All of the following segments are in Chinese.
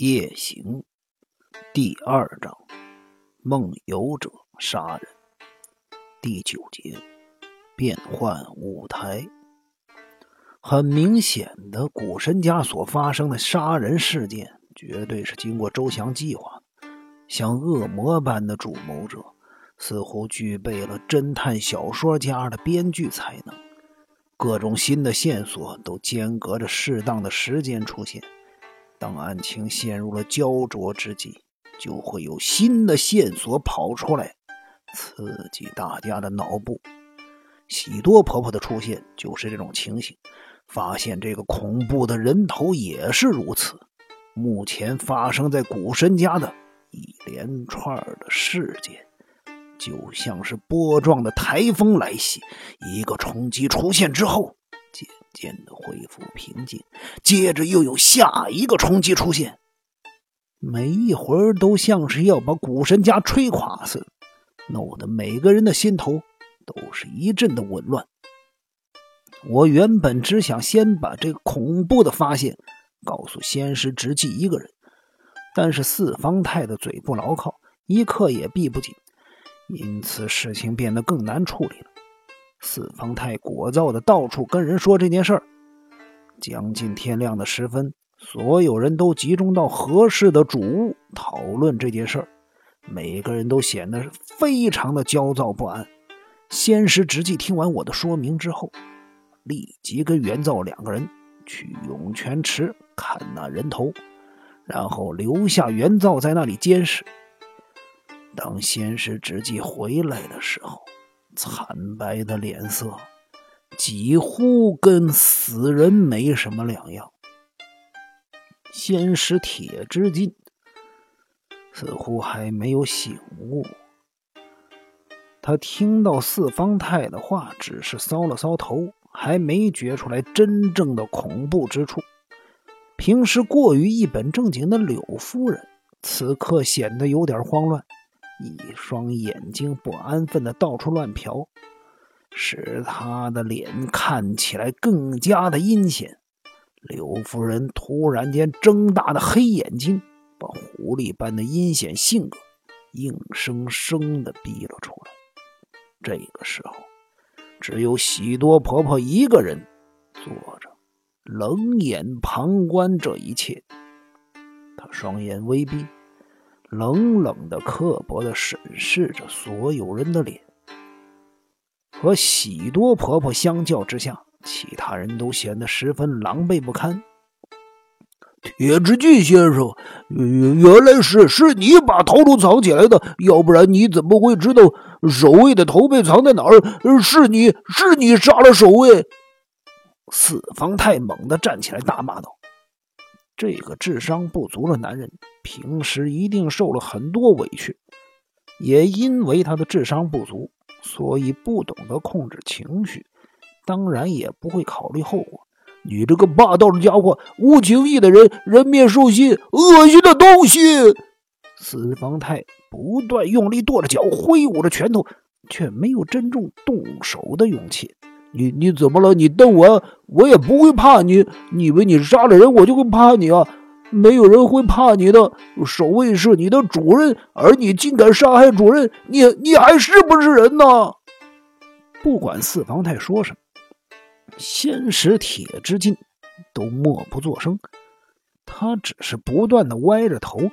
夜行第二章：梦游者杀人。第九节：变换舞台。很明显的，古神家所发生的杀人事件，绝对是经过周详计划。像恶魔般的主谋者，似乎具备了侦探小说家的编剧才能。各种新的线索都间隔着适当的时间出现。当案情陷入了焦灼之际，就会有新的线索跑出来，刺激大家的脑部。喜多婆婆的出现就是这种情形。发现这个恐怖的人头也是如此。目前发生在古神家的一连串的事件，就像是波状的台风来袭，一个冲击出现之后。渐渐的恢复平静，接着又有下一个冲击出现，每一会儿都像是要把古神家吹垮似的，弄得每个人的心头都是一阵的紊乱。我原本只想先把这恐怖的发现告诉仙师直纪一个人，但是四方太的嘴不牢靠，一刻也闭不紧，因此事情变得更难处理了。四方太聒噪的到处跟人说这件事儿。将近天亮的时分，所有人都集中到合适的主屋讨论这件事儿。每个人都显得非常的焦躁不安。仙师直纪听完我的说明之后，立即跟元造两个人去涌泉池看那人头，然后留下元造在那里监视。当仙师直纪回来的时候。惨白的脸色，几乎跟死人没什么两样。仙师铁之进似乎还没有醒悟，他听到四方太的话，只是搔了搔头，还没觉出来真正的恐怖之处。平时过于一本正经的柳夫人，此刻显得有点慌乱。一双眼睛不安分的到处乱瞟，使他的脸看起来更加的阴险。刘夫人突然间睁大的黑眼睛，把狐狸般的阴险性格硬生生的逼了出来。这个时候，只有喜多婆婆一个人坐着，冷眼旁观这一切。她双眼微闭。冷冷的、刻薄的审视着所有人的脸，和喜多婆婆相较之下，其他人都显得十分狼狈不堪。铁之进先生，原来是是你把头颅藏起来的，要不然你怎么会知道守卫的头被藏在哪儿？是你是你杀了守卫！四方太猛地站起来，大骂道。这个智商不足的男人，平时一定受了很多委屈，也因为他的智商不足，所以不懂得控制情绪，当然也不会考虑后果。你这个霸道的家伙，无情义的人，人面兽心，恶心的东西！四方太不断用力跺着脚，挥舞着拳头，却没有真正动手的勇气。你你怎么了？你瞪我，我也不会怕你。你以为你杀了人，我就会怕你啊？没有人会怕你的。守卫是你的主人，而你竟敢杀害主人，你你还是不是人呢？不管四方太说什么，仙石铁之进都默不作声。他只是不断的歪着头，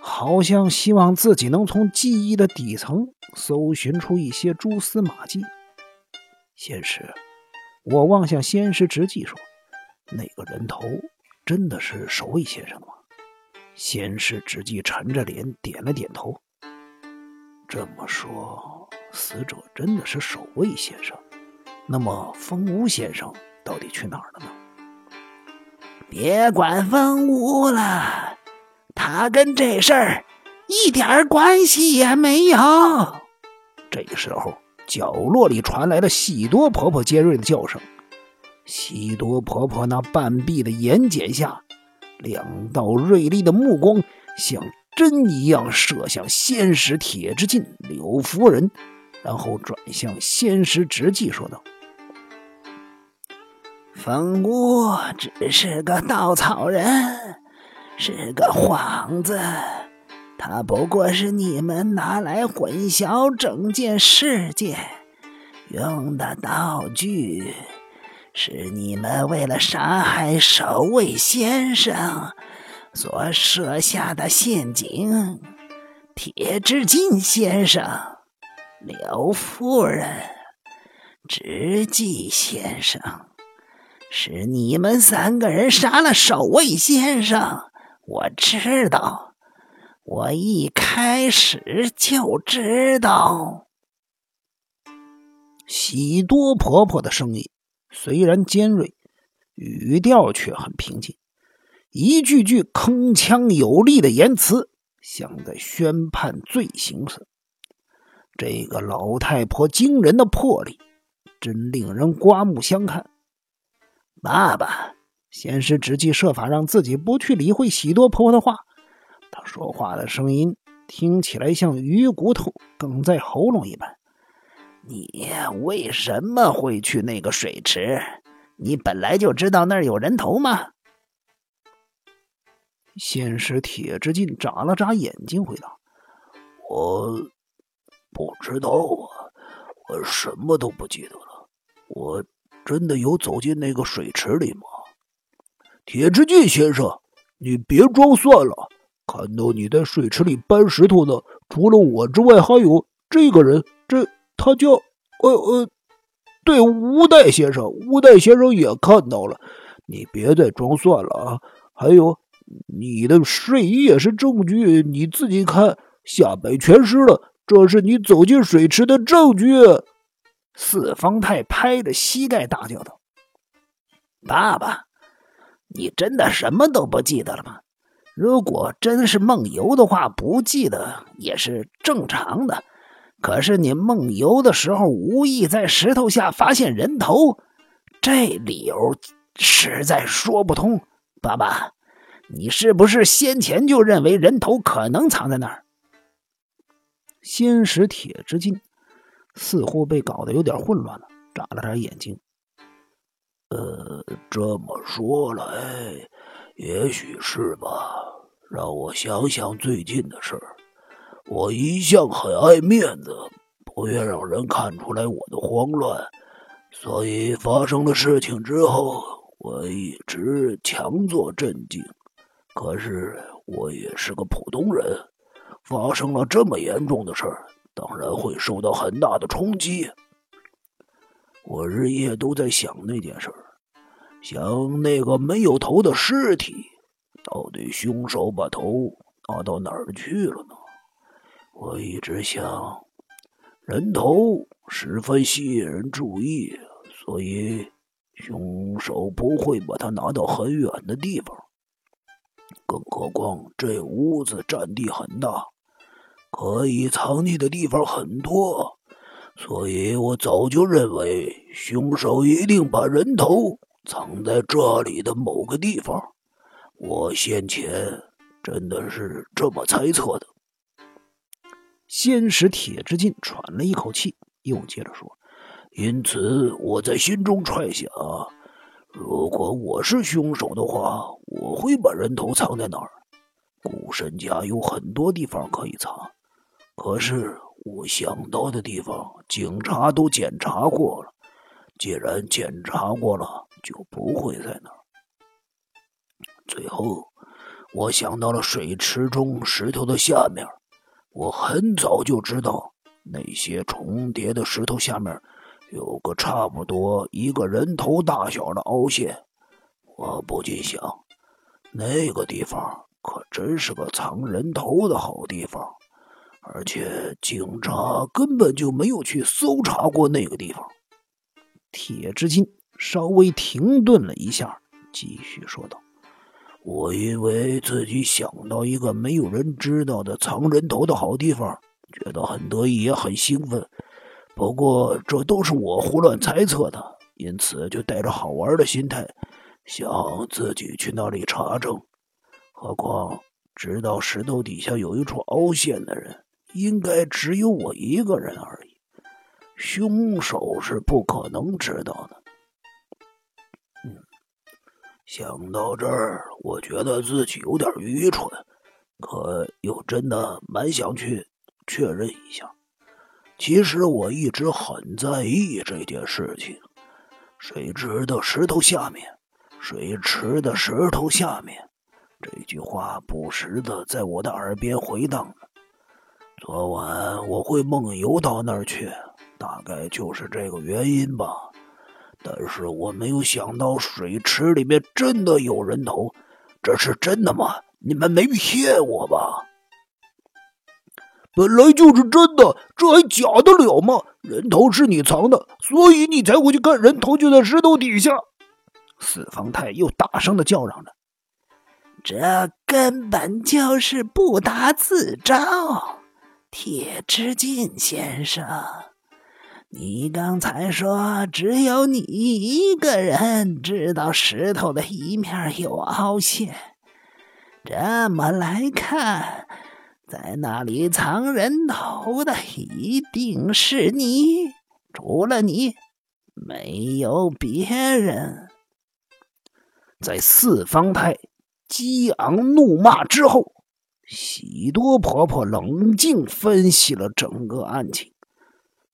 好像希望自己能从记忆的底层搜寻出一些蛛丝马迹。仙师，我望向仙师直纪说：“那个人头真的是守卫先生的吗？”仙师直纪沉着脸点了点头。这么说，死者真的是守卫先生？那么风屋先生到底去哪儿了呢？别管风屋了，他跟这事儿一点关系也没有。这个时候。角落里传来了喜多婆婆尖锐的叫声。喜多婆婆那半闭的眼睑下，两道锐利的目光像针一样射向仙石铁之进柳夫人，然后转向仙石直纪说道：“风屋只是个稻草人，是个幌子，他不过是你们拿来混淆整件事件用的道具，是你们为了杀害守卫先生所设下的陷阱。铁之进先生、刘夫人、直纪先生，是你们三个人杀了守卫先生。我知道，我一开始就知道。喜多婆婆的声音虽然尖锐，语调却很平静，一句句铿锵有力的言辞，像在宣判罪行似的。这个老太婆惊人的魄力，真令人刮目相看。爸爸。先是直计设法让自己不去理会喜多婆婆的话，说话的声音听起来像鱼骨头梗在喉咙一般。你为什么会去那个水池？你本来就知道那儿有人头吗？先是铁之进眨了眨眼睛，回答：“我不知道啊，我什么都不记得了。我真的有走进那个水池里吗？”铁之进先生，你别装蒜了！看到你在水池里搬石头的，除了我之外，还有这个人。这他叫……呃呃，对，吴代先生。吴代先生也看到了。你别再装蒜了啊！还有，你的睡衣也是证据，你自己看，下摆全湿了，这是你走进水池的证据。四方太拍着膝盖大叫道：“爸爸！”你真的什么都不记得了吗？如果真是梦游的话，不记得也是正常的。可是你梦游的时候无意在石头下发现人头，这理由实在说不通。爸爸，你是不是先前就认为人头可能藏在那儿？仙石铁之金似乎被搞得有点混乱了，眨了眨眼睛。呃，这么说来，也许是吧。让我想想最近的事儿。我一向很爱面子，不愿让人看出来我的慌乱，所以发生了事情之后，我一直强作镇静。可是我也是个普通人，发生了这么严重的事儿，当然会受到很大的冲击。我日夜都在想那件事儿，想那个没有头的尸体，到底凶手把头拿到哪儿去了呢？我一直想，人头十分吸引人注意，所以凶手不会把它拿到很远的地方。更何况这屋子占地很大，可以藏匿的地方很多。所以我早就认为，凶手一定把人头藏在这里的某个地方。我先前真的是这么猜测的。先使铁之进喘了一口气，又接着说：“因此，我在心中揣想，如果我是凶手的话，我会把人头藏在哪儿？古神家有很多地方可以藏，可是……”我想到的地方，警察都检查过了。既然检查过了，就不会在那儿。最后，我想到了水池中石头的下面。我很早就知道，那些重叠的石头下面有个差不多一个人头大小的凹陷。我不禁想，那个地方可真是个藏人头的好地方。而且警察根本就没有去搜查过那个地方。铁之金稍微停顿了一下，继续说道：“我因为自己想到一个没有人知道的藏人头的好地方，觉得很得意，也很兴奋。不过这都是我胡乱猜测的，因此就带着好玩的心态，想自己去那里查证。何况知道石头底下有一处凹陷的人。”应该只有我一个人而已，凶手是不可能知道的。想到这儿，我觉得自己有点愚蠢，可又真的蛮想去确认一下。其实我一直很在意这件事情。水池的石头下面，水池的石头下面，这句话不时的在我的耳边回荡着。昨晚我会梦游到那儿去，大概就是这个原因吧。但是我没有想到水池里面真的有人头，这是真的吗？你们没骗我吧？本来就是真的，这还假得了吗？人头是你藏的，所以你才会去看人头就在石头底下。四方太又大声的叫嚷着：“这根本就是不打自招，铁之进先生。”你刚才说只有你一个人知道石头的一面有凹陷，这么来看，在那里藏人头的一定是你，除了你，没有别人。在四方太激昂怒骂之后，喜多婆婆冷静分析了整个案情。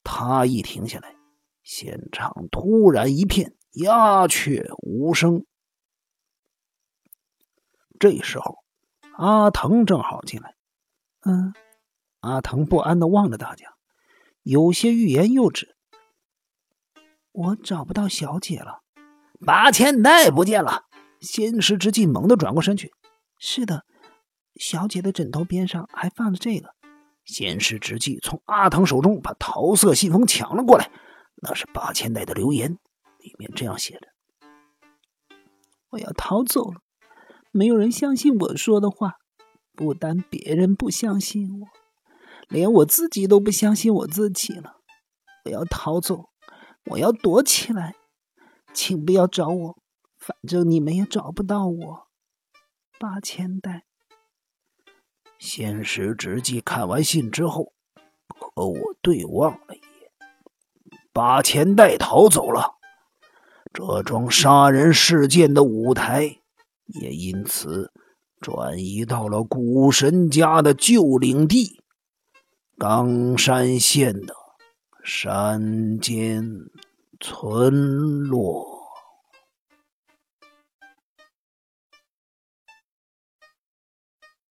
他一停下来，现场突然一片鸦雀无声。这时候，阿腾正好进来。嗯，阿腾不安的望着大家，有些欲言又止。我找不到小姐了，八千代不见了。仙石之际猛地转过身去。是的，小姐的枕头边上还放着这个。仙师之际，从阿腾手中把桃色信封抢了过来。那是八千代的留言，里面这样写着：“我要逃走了，没有人相信我说的话。不但别人不相信我，连我自己都不相信我自己了。我要逃走，我要躲起来，请不要找我，反正你们也找不到我。八千代。”仙石直纪看完信之后，和我对望了一眼。把钱袋逃走了，这桩杀人事件的舞台也因此转移到了古神家的旧领地——冈山县的山间村落。